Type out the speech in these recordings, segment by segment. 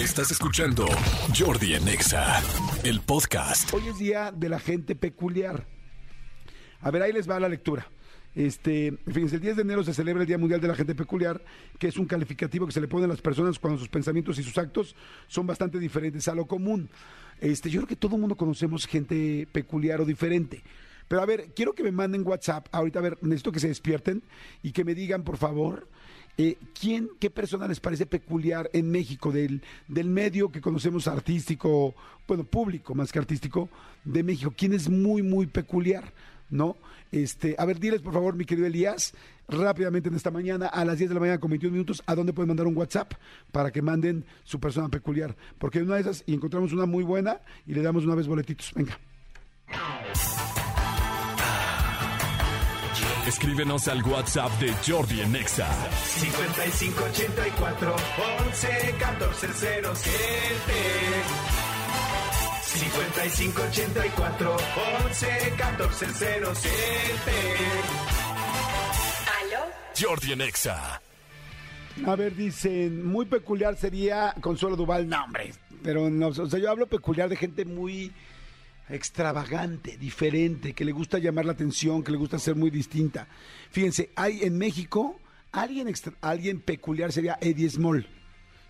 Estás escuchando Jordi en Exa, el podcast. Hoy es día de la gente peculiar. A ver, ahí les va la lectura. Este, fíjense, el 10 de enero se celebra el Día Mundial de la Gente Peculiar, que es un calificativo que se le pone a las personas cuando sus pensamientos y sus actos son bastante diferentes a lo común. Este, yo creo que todo el mundo conocemos gente peculiar o diferente. Pero a ver, quiero que me manden WhatsApp. Ahorita, a ver, necesito que se despierten y que me digan, por favor, eh, ¿quién, qué persona les parece peculiar en México, del, del medio que conocemos artístico, bueno, público más que artístico, de México? ¿Quién es muy, muy peculiar? ¿No? Este, a ver, diles por favor, mi querido Elías, rápidamente en esta mañana, a las 10 de la mañana con 21 minutos, a dónde pueden mandar un WhatsApp para que manden su persona peculiar. Porque una de esas y encontramos una muy buena y le damos una vez boletitos. Venga. Escríbenos al WhatsApp de Jordi en Exa. 5584 11 14 07 5584 11 14 07 ¿Aló? Jordi en Exa. A ver, dicen, muy peculiar sería Consuelo Duval. No, hombre, pero no, o sea, yo hablo peculiar de gente muy extravagante, diferente, que le gusta llamar la atención, que le gusta ser muy distinta. Fíjense, hay en México alguien, extra- alguien peculiar sería Eddie Small.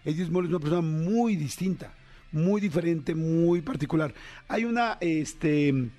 Eddie Small es una persona muy distinta, muy diferente, muy particular. Hay una, este,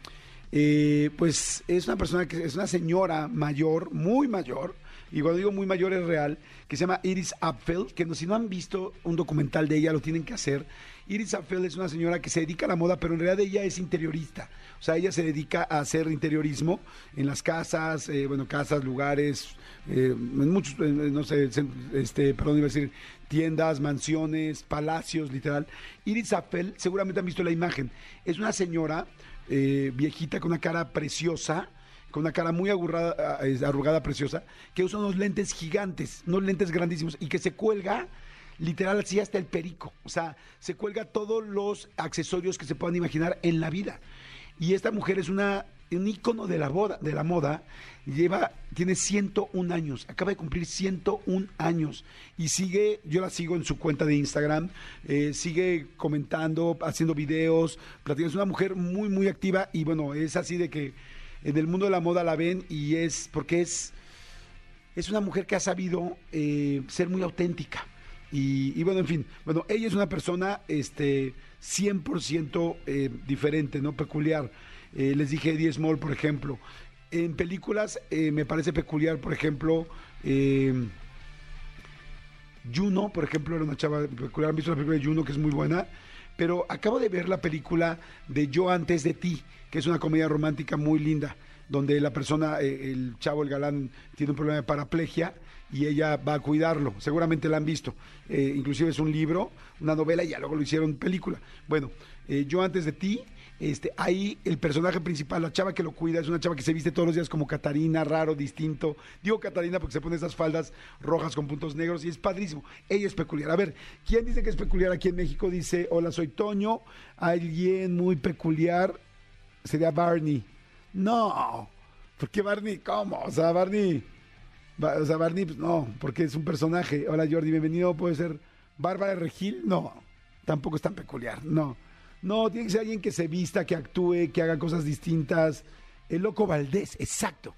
eh, pues es una persona que es una señora mayor, muy mayor, y cuando digo muy mayor es real, que se llama Iris Apfel, que no, si no han visto un documental de ella, lo tienen que hacer. Iris Apfel es una señora que se dedica a la moda, pero en realidad ella es interiorista. O sea, ella se dedica a hacer interiorismo en las casas, eh, bueno, casas, lugares, eh, en muchos, no sé, este, perdón, iba a decir tiendas, mansiones, palacios, literal. Iris Apfel, seguramente han visto la imagen. Es una señora eh, viejita con una cara preciosa, con una cara muy agurrada, arrugada, preciosa, que usa unos lentes gigantes, unos lentes grandísimos y que se cuelga literal así hasta el perico. O sea, se cuelga todos los accesorios que se puedan imaginar en la vida. Y esta mujer es una un ícono de la boda, de la moda, lleva, tiene 101 años, acaba de cumplir 101 años y sigue, yo la sigo en su cuenta de Instagram, eh, sigue comentando, haciendo videos, platicando, es una mujer muy, muy activa y bueno, es así de que en el mundo de la moda la ven y es porque es, es una mujer que ha sabido eh, ser muy auténtica. Y, y bueno, en fin, bueno, ella es una persona este, 100% eh, diferente, ¿no? Peculiar. Eh, les dije Eddie Small, por ejemplo. En películas eh, me parece peculiar, por ejemplo, Juno, por ejemplo, era una chava peculiar. Han visto la película de Juno, que es muy buena. Pero acabo de ver la película de Yo antes de ti, que es una comedia romántica muy linda, donde la persona, eh, el chavo, el galán, tiene un problema de paraplegia y ella va a cuidarlo. Seguramente la han visto. Eh, inclusive es un libro, una novela y ya luego lo hicieron película. Bueno, eh, Yo antes de ti, este, ahí el personaje principal, la chava que lo cuida, es una chava que se viste todos los días como Catarina, raro, distinto. Digo Catarina porque se pone esas faldas rojas con puntos negros y es padrísimo. Ella es peculiar. A ver, ¿quién dice que es peculiar aquí en México? Dice, hola, soy Toño. Alguien muy peculiar sería Barney. No, ¿por qué Barney? ¿Cómo? O sea, Barney... Ba- O sea, Barney, pues, no, porque es un personaje. Hola Jordi, bienvenido. ¿Puede ser Bárbara Regil? No, tampoco es tan peculiar. No, no, tiene que ser alguien que se vista, que actúe, que haga cosas distintas. El Loco Valdés, exacto.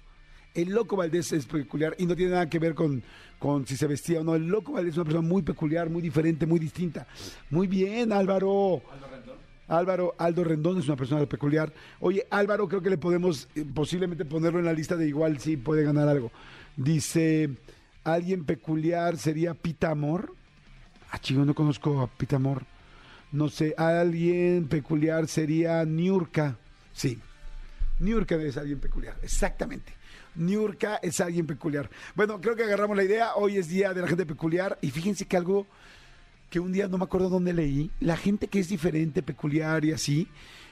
El Loco Valdés es peculiar y no tiene nada que ver con, con si se vestía o no. El Loco Valdés es una persona muy peculiar, muy diferente, muy distinta. Muy bien. Álvaro Aldo Rendón es una persona peculiar. Oye, Álvaro, creo que le podemos eh, posiblemente ponerlo en la lista de igual si puede ganar algo. Dice, alguien peculiar sería Pita Amor. Ah, chico, no conozco a Pita Amor. No sé, alguien peculiar sería Niurka. Sí, Niurka es alguien peculiar, exactamente. Niurka es alguien peculiar. Bueno, creo que agarramos la idea. Hoy es día de la gente peculiar. Y fíjense que algo que un día no me acuerdo dónde leí, la gente que es diferente, peculiar y así,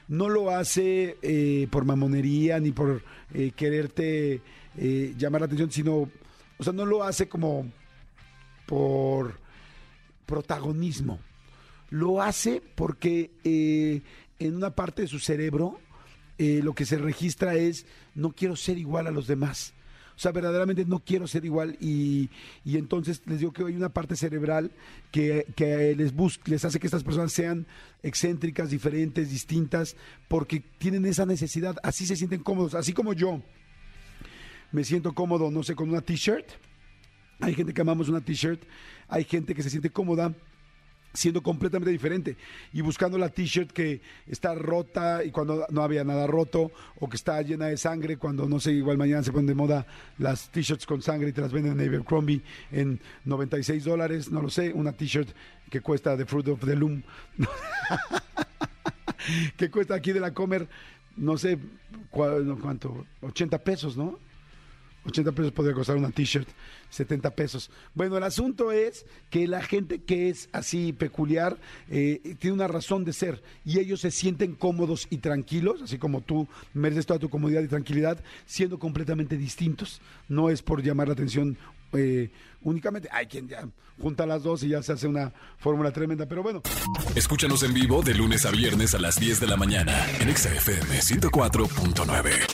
no lo hace eh, por mamonería ni por eh, quererte eh, llamar la atención, sino, o sea, no lo hace como por protagonismo. Lo hace porque eh, en una parte de su cerebro eh, lo que se registra es no quiero ser igual a los demás. O sea, verdaderamente no quiero ser igual y, y entonces les digo que hay una parte cerebral que, que les, bus- les hace que estas personas sean excéntricas, diferentes, distintas, porque tienen esa necesidad, así se sienten cómodos, así como yo me siento cómodo, no sé, con una t-shirt. Hay gente que amamos una t-shirt, hay gente que se siente cómoda siendo completamente diferente y buscando la t-shirt que está rota y cuando no había nada roto o que está llena de sangre cuando no sé, igual mañana se ponen de moda las t-shirts con sangre y te las venden en Abercrombie en 96 dólares, no lo sé, una t-shirt que cuesta The Fruit of the Loom que cuesta aquí de la Comer, no sé cuánto, 80 pesos, ¿no? 80 pesos podría costar una t-shirt, 70 pesos. Bueno, el asunto es que la gente que es así peculiar eh, tiene una razón de ser y ellos se sienten cómodos y tranquilos, así como tú mereces toda tu comodidad y tranquilidad, siendo completamente distintos. No es por llamar la atención eh, únicamente. Hay quien ya junta las dos y ya se hace una fórmula tremenda, pero bueno. Escúchanos en vivo de lunes a viernes a las 10 de la mañana en Exa FM 104.9.